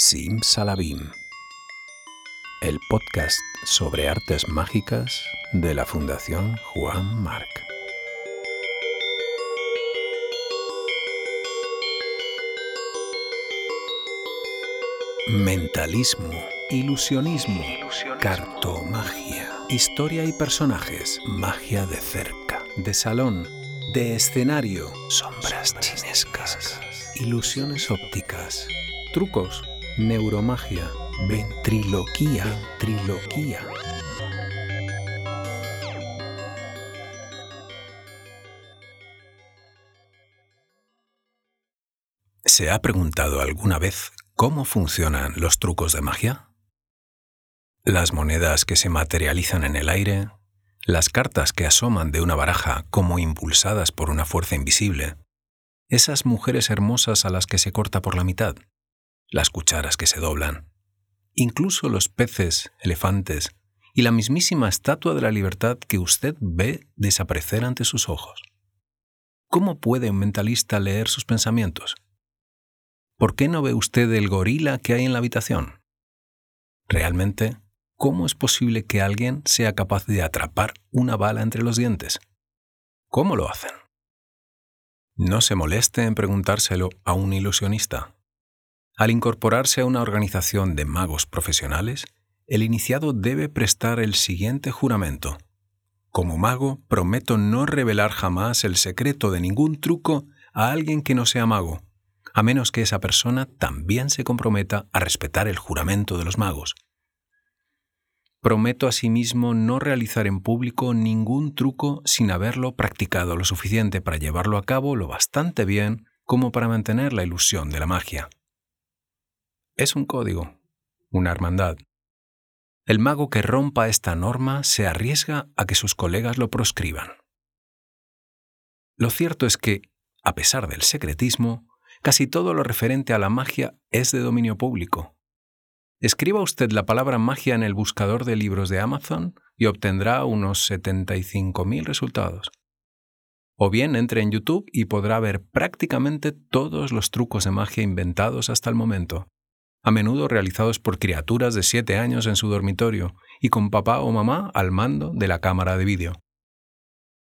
Sim Salabim, el podcast sobre artes mágicas de la Fundación Juan Marc. Mentalismo, ilusionismo, cartomagia, historia y personajes, magia de cerca, de salón, de escenario, sombras chinescas, ilusiones ópticas, trucos, neuromagia, ventriloquía, ventriloquía. ¿Se ha preguntado alguna vez cómo funcionan los trucos de magia? Las monedas que se materializan en el aire, las cartas que asoman de una baraja como impulsadas por una fuerza invisible, esas mujeres hermosas a las que se corta por la mitad, las cucharas que se doblan, incluso los peces, elefantes y la mismísima estatua de la libertad que usted ve desaparecer ante sus ojos. ¿Cómo puede un mentalista leer sus pensamientos? ¿Por qué no ve usted el gorila que hay en la habitación? Realmente, ¿cómo es posible que alguien sea capaz de atrapar una bala entre los dientes? ¿Cómo lo hacen? No se moleste en preguntárselo a un ilusionista. Al incorporarse a una organización de magos profesionales, el iniciado debe prestar el siguiente juramento. Como mago, prometo no revelar jamás el secreto de ningún truco a alguien que no sea mago, a menos que esa persona también se comprometa a respetar el juramento de los magos. Prometo asimismo no realizar en público ningún truco sin haberlo practicado lo suficiente para llevarlo a cabo lo bastante bien como para mantener la ilusión de la magia es un código, una hermandad. El mago que rompa esta norma se arriesga a que sus colegas lo proscriban. Lo cierto es que, a pesar del secretismo, casi todo lo referente a la magia es de dominio público. Escriba usted la palabra magia en el buscador de libros de Amazon y obtendrá unos 75.000 resultados. O bien entre en YouTube y podrá ver prácticamente todos los trucos de magia inventados hasta el momento a menudo realizados por criaturas de siete años en su dormitorio y con papá o mamá al mando de la cámara de vídeo.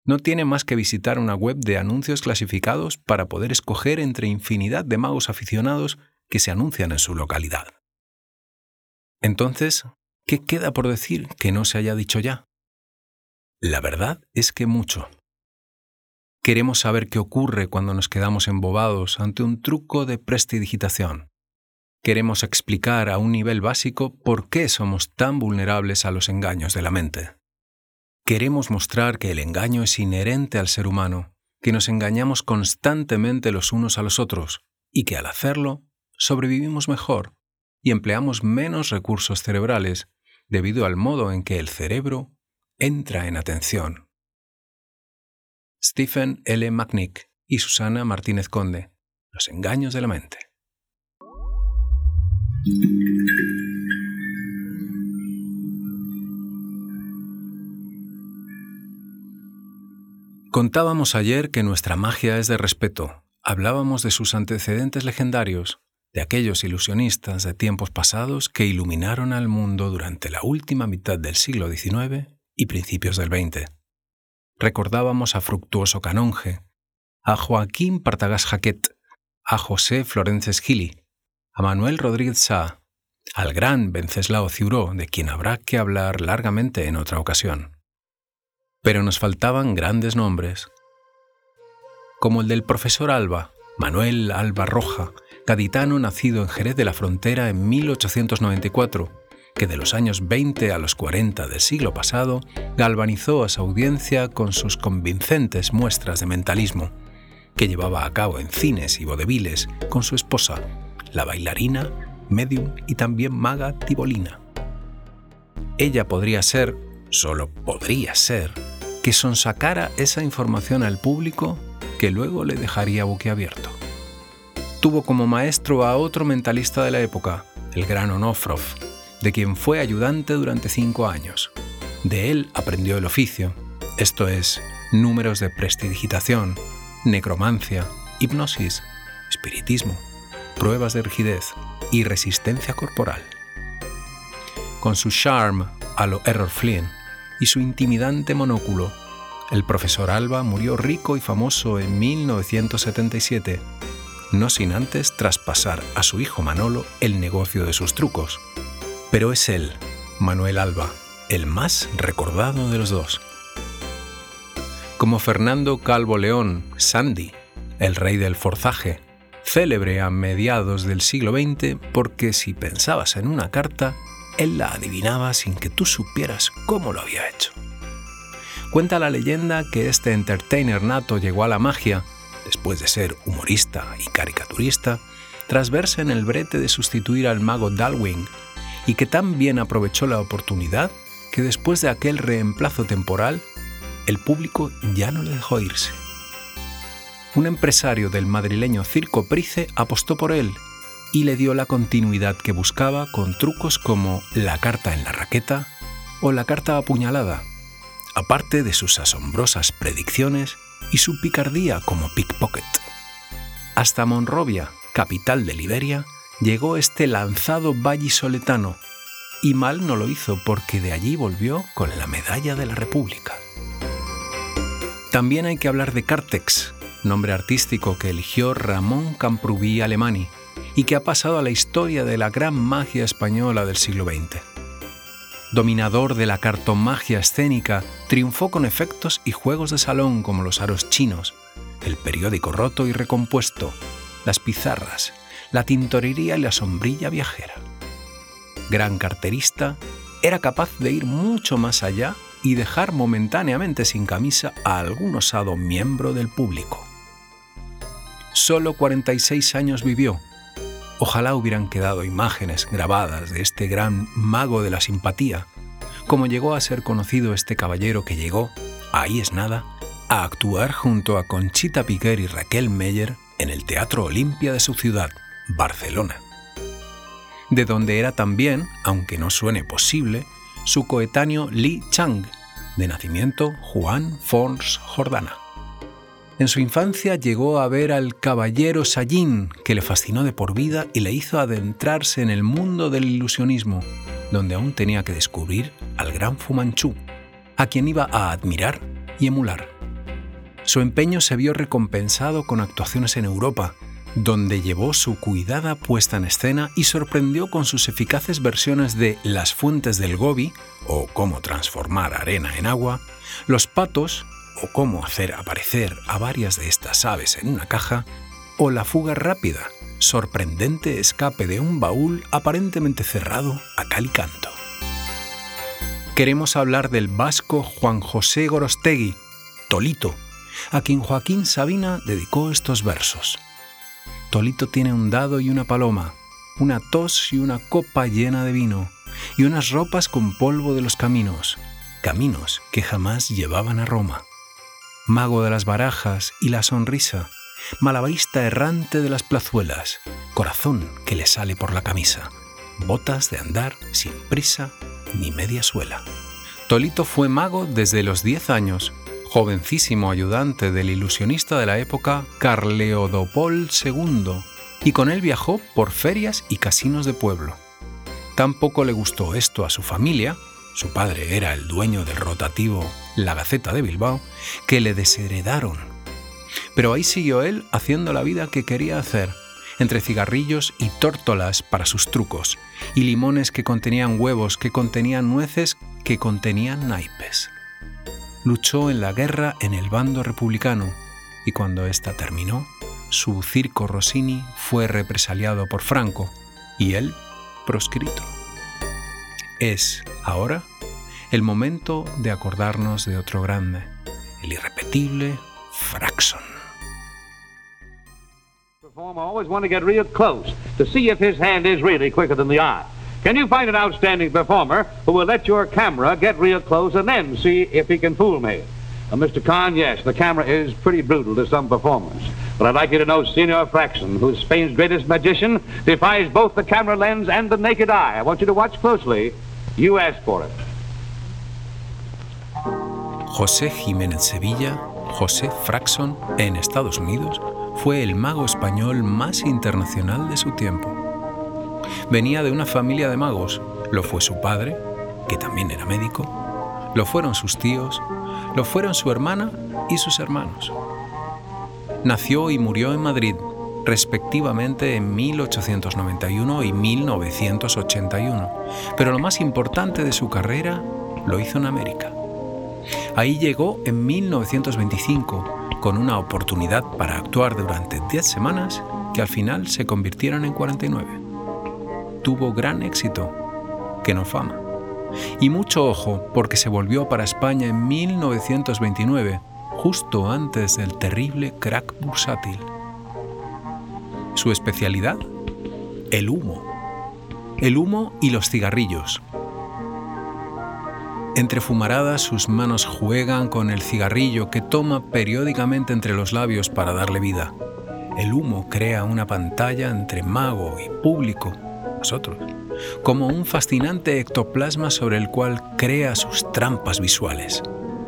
No tiene más que visitar una web de anuncios clasificados para poder escoger entre infinidad de magos aficionados que se anuncian en su localidad. Entonces, ¿qué queda por decir que no se haya dicho ya? La verdad es que mucho. Queremos saber qué ocurre cuando nos quedamos embobados ante un truco de prestidigitación queremos explicar a un nivel básico por qué somos tan vulnerables a los engaños de la mente. Queremos mostrar que el engaño es inherente al ser humano, que nos engañamos constantemente los unos a los otros y que al hacerlo sobrevivimos mejor y empleamos menos recursos cerebrales debido al modo en que el cerebro entra en atención. Stephen L. McNick y Susana Martínez Conde, Los engaños de la mente. Contábamos ayer que nuestra magia es de respeto. Hablábamos de sus antecedentes legendarios, de aquellos ilusionistas de tiempos pasados que iluminaron al mundo durante la última mitad del siglo XIX y principios del XX. Recordábamos a Fructuoso Canonge, a Joaquín Partagas Jaquet, a José Florences Gili, a Manuel Rodríguez Sá, al gran Venceslao Ciuró, de quien habrá que hablar largamente en otra ocasión. Pero nos faltaban grandes nombres, como el del profesor Alba, Manuel Alba Roja, gaditano nacido en Jerez de la Frontera en 1894, que de los años 20 a los 40 del siglo pasado galvanizó a su audiencia con sus convincentes muestras de mentalismo, que llevaba a cabo en cines y vodeviles con su esposa, la bailarina, medium y también maga Tibolina. Ella podría ser, solo podría ser, que sonsacara esa información al público que luego le dejaría boquiabierto. Tuvo como maestro a otro mentalista de la época, el gran Onofrov, de quien fue ayudante durante cinco años. De él aprendió el oficio, esto es, números de prestidigitación, necromancia, hipnosis, espiritismo pruebas de rigidez y resistencia corporal. Con su charme a lo Error Flynn y su intimidante monóculo, el profesor Alba murió rico y famoso en 1977, no sin antes traspasar a su hijo Manolo el negocio de sus trucos. Pero es él, Manuel Alba, el más recordado de los dos. Como Fernando Calvo León, Sandy, el rey del forzaje, célebre a mediados del siglo XX porque si pensabas en una carta, él la adivinaba sin que tú supieras cómo lo había hecho. Cuenta la leyenda que este entertainer nato llegó a la magia, después de ser humorista y caricaturista, tras verse en el brete de sustituir al mago Dalwing, y que tan bien aprovechó la oportunidad que después de aquel reemplazo temporal, el público ya no le dejó irse. Un empresario del madrileño Circo Price apostó por él y le dio la continuidad que buscaba con trucos como la carta en la raqueta o la carta apuñalada, aparte de sus asombrosas predicciones y su picardía como pickpocket. Hasta Monrovia, capital de Liberia, llegó este lanzado vallisoletano, y mal no lo hizo porque de allí volvió con la medalla de la República. También hay que hablar de Cartex, nombre artístico que eligió Ramón Camprubí Alemani y que ha pasado a la historia de la gran magia española del siglo XX dominador de la cartomagia escénica, triunfó con efectos y juegos de salón como los aros chinos, el periódico roto y recompuesto, las pizarras, la tintorería y la sombrilla viajera. Gran carterista, era capaz de ir mucho más allá y dejar momentáneamente sin camisa a algún osado miembro del público. Solo 46 años vivió, Ojalá hubieran quedado imágenes grabadas de este gran mago de la simpatía, como llegó a ser conocido este caballero que llegó, ahí es nada, a actuar junto a Conchita Piquer y Raquel Meyer en el Teatro Olimpia de su ciudad, Barcelona. De donde era también, aunque no suene posible, su coetáneo Li Chang, de nacimiento Juan Fons Jordana. En su infancia llegó a ver al caballero Sayin, que le fascinó de por vida y le hizo adentrarse en el mundo del ilusionismo, donde aún tenía que descubrir al gran Fumanchu, a quien iba a admirar y emular. Su empeño se vio recompensado con actuaciones en Europa, donde llevó su cuidada puesta en escena y sorprendió con sus eficaces versiones de Las fuentes del Gobi, o Cómo transformar arena en agua, Los patos o cómo hacer aparecer a varias de estas aves en una caja, o la fuga rápida, sorprendente escape de un baúl aparentemente cerrado a cal y canto. Queremos hablar del vasco Juan José Gorostegui, Tolito, a quien Joaquín Sabina dedicó estos versos. Tolito tiene un dado y una paloma, una tos y una copa llena de vino, y unas ropas con polvo de los caminos, caminos que jamás llevaban a Roma mago de las barajas y la sonrisa, malabarista errante de las plazuelas, corazón que le sale por la camisa, botas de andar sin prisa ni media suela. Tolito fue mago desde los 10 años, jovencísimo ayudante del ilusionista de la época Carleodopol II, y con él viajó por ferias y casinos de pueblo. Tampoco le gustó esto a su familia, su padre era el dueño del rotativo La Gaceta de Bilbao, que le desheredaron. Pero ahí siguió él haciendo la vida que quería hacer, entre cigarrillos y tórtolas para sus trucos, y limones que contenían huevos, que contenían nueces, que contenían naipes. Luchó en la guerra en el bando republicano, y cuando ésta terminó, su circo Rossini fue represaliado por Franco, y él proscrito. Es, ahora, el momento de acordarnos de otro grande, el irrepetible Fraxon. Performer always want to get real close to see if his hand is really quicker than the eye. Can you find an outstanding performer who will let your camera get real close and then see if he can fool me? Uh, Mr. Kahn, yes, the camera is pretty brutal to some performers. But I'd like you to know Senor Fraxon, who's Spain's greatest magician, defies both the camera lens and the naked eye. I want you to watch closely. You asked for it. José Jiménez Sevilla, José Fraxon, en Estados Unidos, fue el mago español más internacional de su tiempo. Venía de una familia de magos. Lo fue su padre, que también era médico, lo fueron sus tíos, lo fueron su hermana y sus hermanos. Nació y murió en Madrid, respectivamente en 1891 y 1981, pero lo más importante de su carrera lo hizo en América. Ahí llegó en 1925 con una oportunidad para actuar durante 10 semanas que al final se convirtieron en 49. Tuvo gran éxito, que no fama. Y mucho ojo porque se volvió para España en 1929, justo antes del terrible crack bursátil. Su especialidad, el humo. El humo y los cigarrillos, entre fumaradas sus manos juegan con el cigarrillo que toma periódicamente entre los labios para darle vida. El humo crea una pantalla entre mago y público, nosotros, como un fascinante ectoplasma sobre el cual crea sus trampas visuales.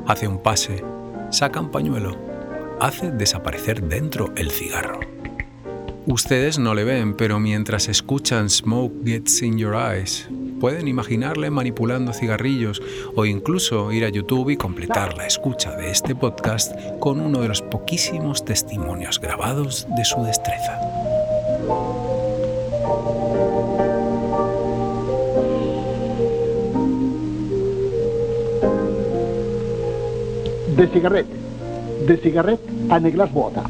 Hace un pase, saca un pañuelo, hace desaparecer dentro el cigarro. Ustedes no le ven, pero mientras escuchan Smoke Gets in Your Eyes, pueden imaginarle manipulando cigarrillos o incluso ir a YouTube y completar la escucha de este podcast con uno de los poquísimos testimonios grabados de su destreza. De cigarret, de cigarret a neglas bota.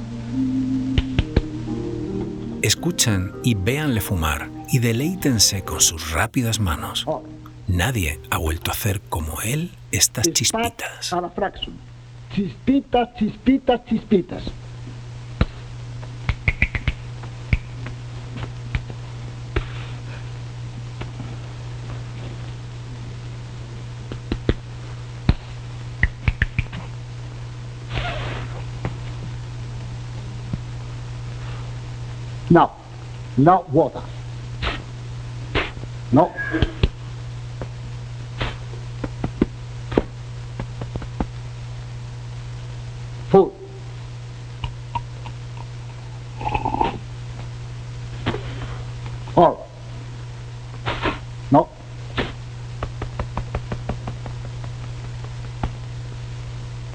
Escuchen y véanle fumar y deleítense con sus rápidas manos. Nadie ha vuelto a hacer como él estas chispitas. Chispitas, chispitas, chispitas. No, no water. No. Food. All. No.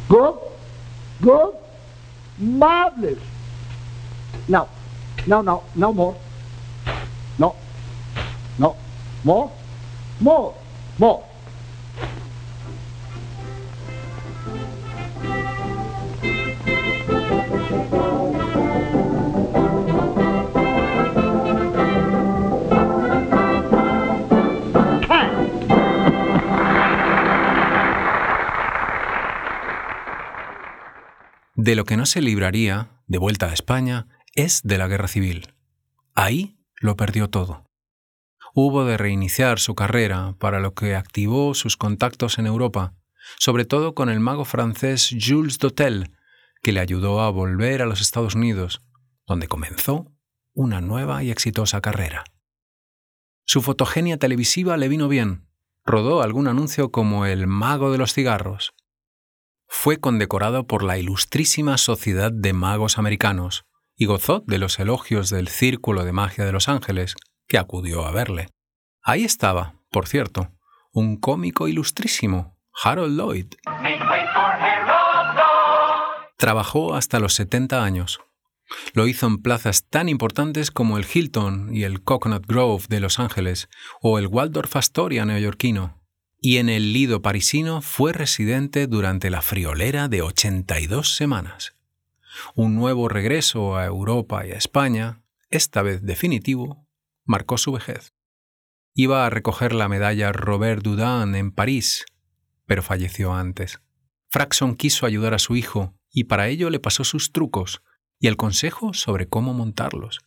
Good. Good. Marvelous. No. No, no, no more. More. De lo que no se libraría, de vuelta a España, es de la guerra civil. Ahí lo perdió todo. Hubo de reiniciar su carrera, para lo que activó sus contactos en Europa, sobre todo con el mago francés Jules Dotel, que le ayudó a volver a los Estados Unidos, donde comenzó una nueva y exitosa carrera. Su fotogenia televisiva le vino bien. Rodó algún anuncio como El Mago de los Cigarros. Fue condecorado por la Ilustrísima Sociedad de Magos Americanos y gozó de los elogios del Círculo de Magia de Los Ángeles, que acudió a verle. Ahí estaba, por cierto, un cómico ilustrísimo, Harold Lloyd. Trabajó hasta los 70 años. Lo hizo en plazas tan importantes como el Hilton y el Coconut Grove de Los Ángeles o el Waldorf Astoria neoyorquino. Y en el Lido parisino fue residente durante la friolera de 82 semanas. Un nuevo regreso a Europa y a España, esta vez definitivo, marcó su vejez. Iba a recoger la medalla Robert Dudin en París, pero falleció antes. Fraxon quiso ayudar a su hijo y para ello le pasó sus trucos y el consejo sobre cómo montarlos.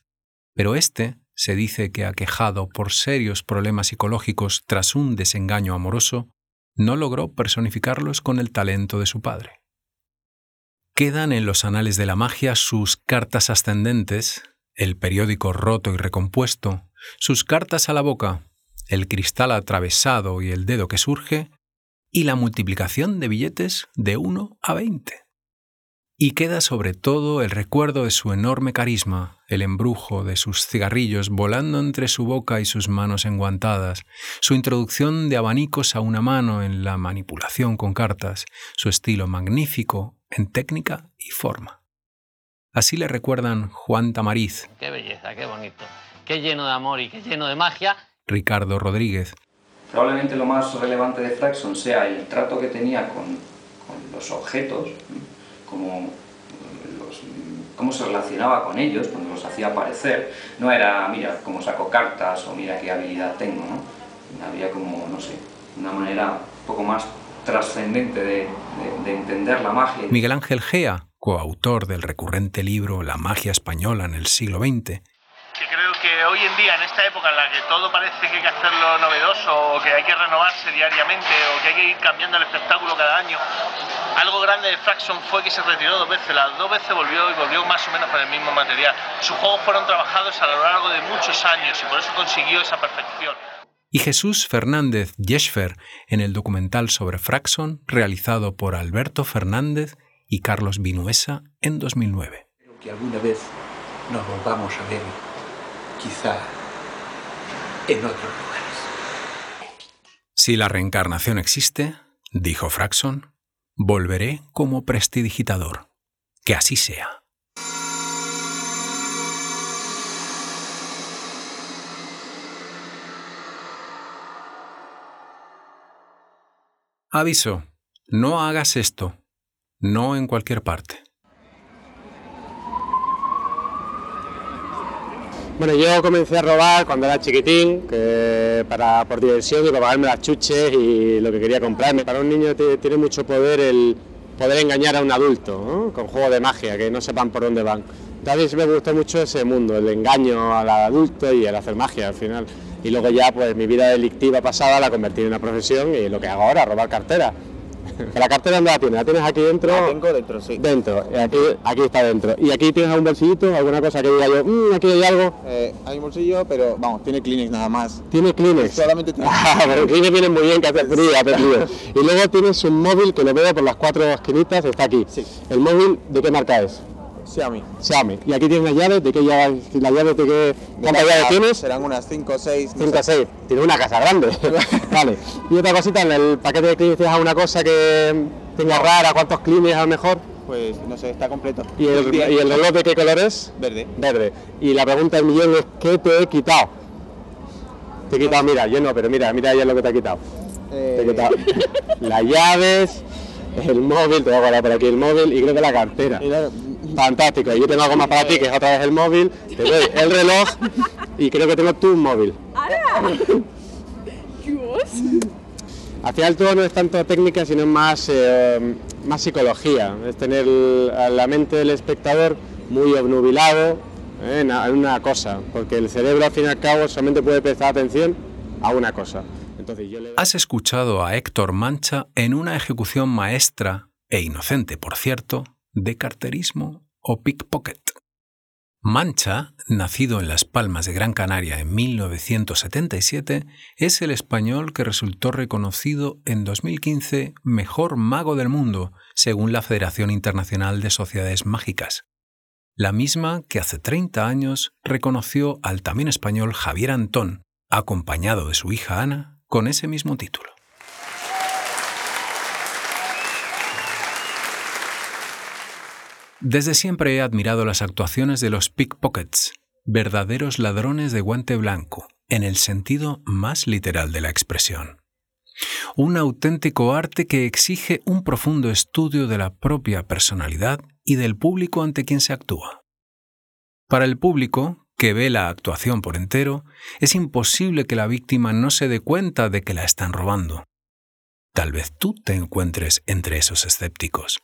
Pero este se dice que aquejado por serios problemas psicológicos tras un desengaño amoroso, no logró personificarlos con el talento de su padre. Quedan en los anales de la magia sus cartas ascendentes, el periódico roto y recompuesto, sus cartas a la boca, el cristal atravesado y el dedo que surge, y la multiplicación de billetes de 1 a 20. y queda sobre todo el recuerdo de su enorme carisma, el embrujo de sus cigarrillos volando entre su boca y sus manos enguantadas, su introducción de abanicos a una mano en la manipulación con cartas, su estilo magnífico en técnica y forma. Así le recuerdan Juan Tamariz. Qué belleza, qué bonito, qué lleno de amor y qué lleno de magia. Ricardo Rodríguez. Probablemente lo más relevante de Fraxon sea el trato que tenía con, con los objetos, cómo, los, cómo se relacionaba con ellos cuando los hacía aparecer. No era, mira, cómo saco cartas o mira qué habilidad tengo, ¿no? Había como, no sé, una manera un poco más trascendente de, de, de entender la magia. Miguel Ángel Gea, coautor del recurrente libro La magia española en el siglo XX, que creo que hoy en día, en esta época en la que todo parece que hay que hacerlo novedoso, o que hay que renovarse diariamente, o que hay que ir cambiando el espectáculo cada año, algo grande de Fraxon fue que se retiró dos veces, las dos veces volvió y volvió más o menos con el mismo material. Sus juegos fueron trabajados a lo largo de muchos años y por eso consiguió esa perfección. Y Jesús Fernández Yeshfer en el documental sobre Fraxon realizado por Alberto Fernández y Carlos Vinuesa en 2009. Espero que alguna vez nos volvamos a ver, quizá en otros lugares. Si la reencarnación existe, dijo Fraxon, volveré como prestidigitador. Que así sea. Aviso, no hagas esto, no en cualquier parte. Bueno, yo comencé a robar cuando era chiquitín, que para, por diversión y para pagarme las chuches y lo que quería comprarme. Para un niño tiene mucho poder el poder engañar a un adulto, ¿no? con juegos de magia, que no sepan por dónde van. Entonces me gustó mucho ese mundo, el engaño al adulto y el hacer magia al final. Y luego ya pues mi vida delictiva pasada la convertí en una profesión y lo que hago ahora, robar cartera. ¿La cartera dónde la tienes? ¿La tienes aquí dentro? La tengo dentro, sí. Dentro, aquí, aquí está dentro. ¿Y aquí tienes algún bolsillito? ¿Alguna cosa que diga yo, mmm, aquí hay algo? Eh, hay un bolsillo, pero vamos, tiene Kleenex nada más. ¿Tiene Kleenex? Solamente tiene Ah, pero Kleenex viene muy bien, que hace frío, hace frío. Y luego tienes un móvil que lo veo por las cuatro esquinitas, está aquí. Sí. ¿El móvil de qué marca es? Xiaomi. Xiaomi. ¿Y aquí tienes las llaves? ¿De qué llaves? ¿Las llaves de qué? ¿Cuántas llaves tienes? Serán unas 5 o 6. 5 o 6. Tienes una casa grande. vale. Y otra cosita, en el paquete de Kleenex tienes alguna cosa que tenga rara, ¿cuántos Kleenex a lo mejor? Pues no sé, está completo. ¿Y el, Bien. ¿Y el reloj de qué color es? Verde. Verde. Y la pregunta del millón es, ¿qué te he quitado? Te he quitado, mira, yo no, pero mira, mira ya lo que te he quitado. Te he Eh, quitado las llaves, el móvil, te voy a guardar por aquí el móvil y creo que la cartera. Fantástico, yo tengo algo más para ti, que es otra vez el móvil, te doy el reloj y creo que tengo tu móvil. Al final todo no es tanto técnica, sino más, eh, más psicología, es tener a la mente del espectador muy obnubilado eh, en una cosa, porque el cerebro al fin y al cabo solamente puede prestar atención a una cosa. Entonces yo le... Has escuchado a Héctor Mancha en una ejecución maestra, e inocente por cierto, de carterismo o pickpocket. Mancha, nacido en Las Palmas de Gran Canaria en 1977, es el español que resultó reconocido en 2015 mejor mago del mundo, según la Federación Internacional de Sociedades Mágicas. La misma que hace 30 años reconoció al también español Javier Antón, acompañado de su hija Ana, con ese mismo título. Desde siempre he admirado las actuaciones de los pickpockets, verdaderos ladrones de guante blanco, en el sentido más literal de la expresión. Un auténtico arte que exige un profundo estudio de la propia personalidad y del público ante quien se actúa. Para el público, que ve la actuación por entero, es imposible que la víctima no se dé cuenta de que la están robando. Tal vez tú te encuentres entre esos escépticos.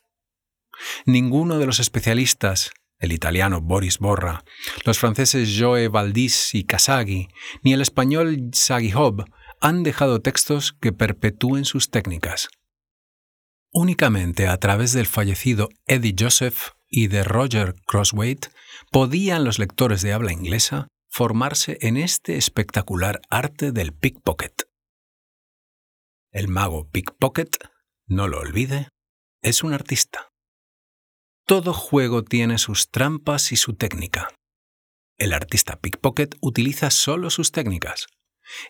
Ninguno de los especialistas, el italiano Boris Borra, los franceses Joe Valdis y Casaghi, ni el español Sagi Hobb han dejado textos que perpetúen sus técnicas. Únicamente a través del fallecido Eddie Joseph y de Roger Crosswaite podían los lectores de habla inglesa formarse en este espectacular arte del pickpocket. El mago pickpocket, no lo olvide, es un artista. Todo juego tiene sus trampas y su técnica. El artista pickpocket utiliza solo sus técnicas.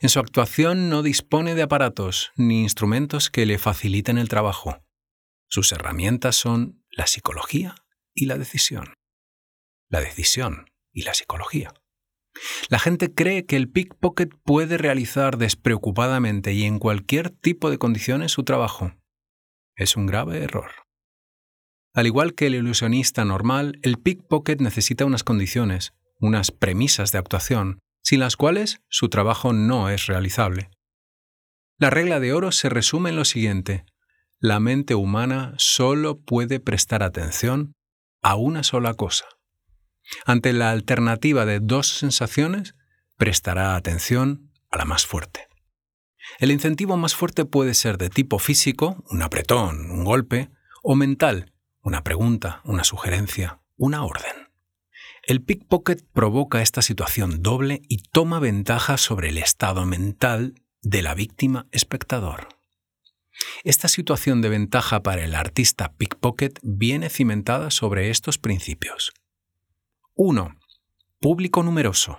En su actuación no dispone de aparatos ni instrumentos que le faciliten el trabajo. Sus herramientas son la psicología y la decisión. La decisión y la psicología. La gente cree que el pickpocket puede realizar despreocupadamente y en cualquier tipo de condiciones su trabajo. Es un grave error. Al igual que el ilusionista normal, el pickpocket necesita unas condiciones, unas premisas de actuación, sin las cuales su trabajo no es realizable. La regla de oro se resume en lo siguiente. La mente humana solo puede prestar atención a una sola cosa. Ante la alternativa de dos sensaciones, prestará atención a la más fuerte. El incentivo más fuerte puede ser de tipo físico, un apretón, un golpe, o mental, una pregunta, una sugerencia, una orden. El pickpocket provoca esta situación doble y toma ventaja sobre el estado mental de la víctima espectador. Esta situación de ventaja para el artista pickpocket viene cimentada sobre estos principios. 1. Público numeroso.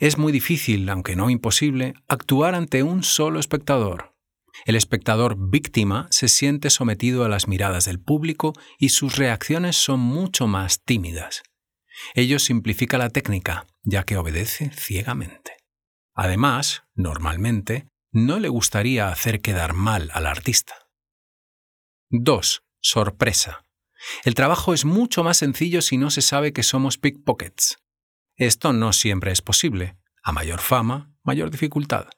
Es muy difícil, aunque no imposible, actuar ante un solo espectador. El espectador víctima se siente sometido a las miradas del público y sus reacciones son mucho más tímidas. Ello simplifica la técnica, ya que obedece ciegamente. Además, normalmente, no le gustaría hacer quedar mal al artista. 2. Sorpresa. El trabajo es mucho más sencillo si no se sabe que somos pickpockets. Esto no siempre es posible. A mayor fama, mayor dificultad.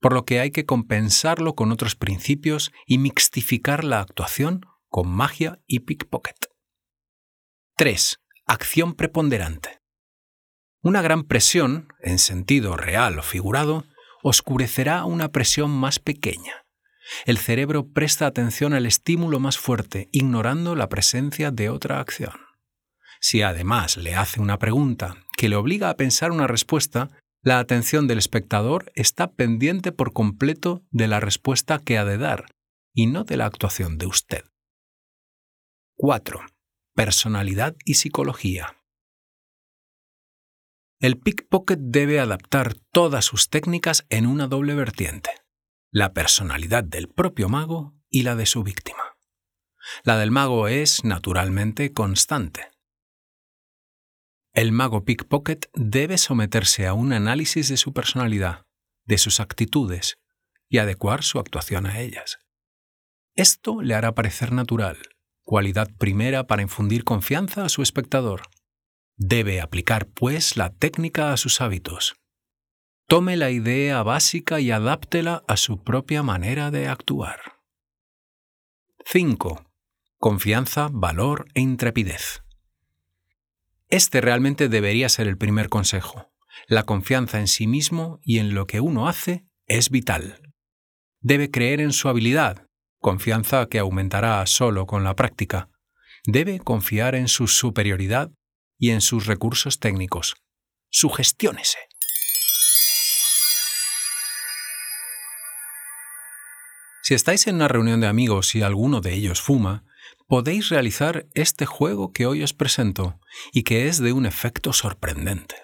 Por lo que hay que compensarlo con otros principios y mixtificar la actuación con magia y pickpocket. 3. Acción preponderante. Una gran presión, en sentido real o figurado, oscurecerá una presión más pequeña el cerebro presta atención al estímulo más fuerte, ignorando la presencia de otra acción. Si además le hace una pregunta que le obliga a pensar una respuesta, la atención del espectador está pendiente por completo de la respuesta que ha de dar, y no de la actuación de usted. 4. Personalidad y psicología. El pickpocket debe adaptar todas sus técnicas en una doble vertiente la personalidad del propio mago y la de su víctima. La del mago es, naturalmente, constante. El mago pickpocket debe someterse a un análisis de su personalidad, de sus actitudes, y adecuar su actuación a ellas. Esto le hará parecer natural, cualidad primera para infundir confianza a su espectador. Debe aplicar, pues, la técnica a sus hábitos, Tome la idea básica y adáptela a su propia manera de actuar. 5. Confianza, valor e intrepidez. Este realmente debería ser el primer consejo. La confianza en sí mismo y en lo que uno hace es vital. Debe creer en su habilidad, confianza que aumentará solo con la práctica. Debe confiar en su superioridad y en sus recursos técnicos. Sugestiónese. Si estáis en una reunión de amigos y alguno de ellos fuma, podéis realizar este juego que hoy os presento y que es de un efecto sorprendente.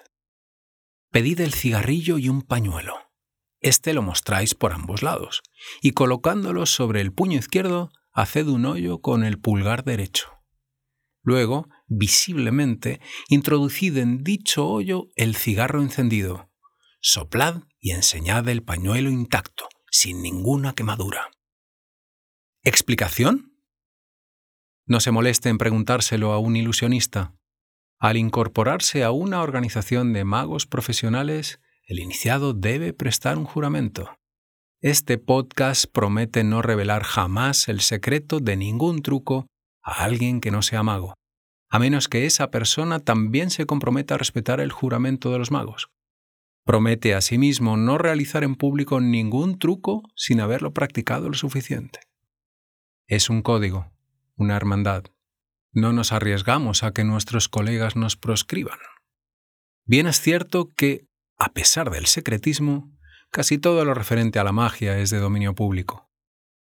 Pedid el cigarrillo y un pañuelo. Este lo mostráis por ambos lados y colocándolo sobre el puño izquierdo, haced un hoyo con el pulgar derecho. Luego, visiblemente, introducid en dicho hoyo el cigarro encendido. Soplad y enseñad el pañuelo intacto, sin ninguna quemadura. ¿Explicación? No se moleste en preguntárselo a un ilusionista. Al incorporarse a una organización de magos profesionales, el iniciado debe prestar un juramento. Este podcast promete no revelar jamás el secreto de ningún truco a alguien que no sea mago, a menos que esa persona también se comprometa a respetar el juramento de los magos. Promete asimismo no realizar en público ningún truco sin haberlo practicado lo suficiente. Es un código, una hermandad. No nos arriesgamos a que nuestros colegas nos proscriban. Bien es cierto que, a pesar del secretismo, casi todo lo referente a la magia es de dominio público.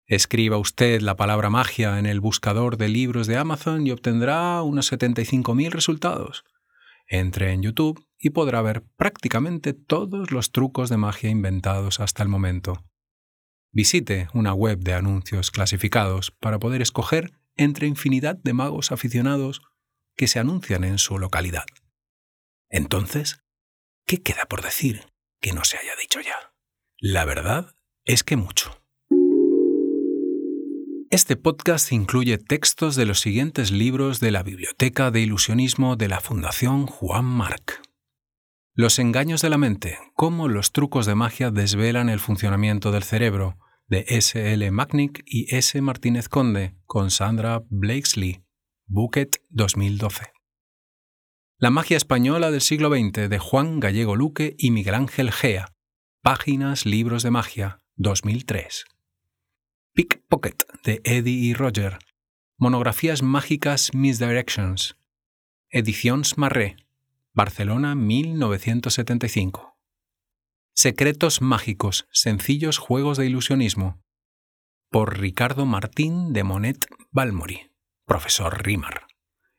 Escriba usted la palabra magia en el buscador de libros de Amazon y obtendrá unos 75.000 resultados. Entre en YouTube y podrá ver prácticamente todos los trucos de magia inventados hasta el momento. Visite una web de anuncios clasificados para poder escoger entre infinidad de magos aficionados que se anuncian en su localidad. Entonces, ¿qué queda por decir que no se haya dicho ya? La verdad es que mucho. Este podcast incluye textos de los siguientes libros de la Biblioteca de Ilusionismo de la Fundación Juan Marc. Los engaños de la mente, cómo los trucos de magia desvelan el funcionamiento del cerebro, de S. L. Magnick y S. Martínez Conde, con Sandra Blakesley, Bucket 2012. La magia española del siglo XX de Juan Gallego Luque y Miguel Ángel Gea, Páginas Libros de Magia, 2003. Pickpocket de Eddie y Roger. Monografías mágicas Misdirections. Ediciones Marré. Barcelona 1975. Secretos mágicos, sencillos juegos de ilusionismo. Por Ricardo Martín de Monet Balmori, profesor Rimar.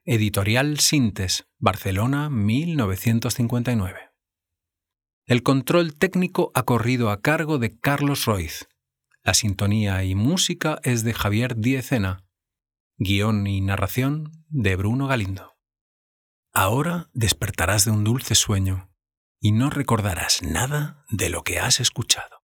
Editorial Sintes, Barcelona 1959. El control técnico ha corrido a cargo de Carlos Roiz. La sintonía y música es de Javier Diezena. Guión y narración de Bruno Galindo. Ahora despertarás de un dulce sueño y no recordarás nada de lo que has escuchado.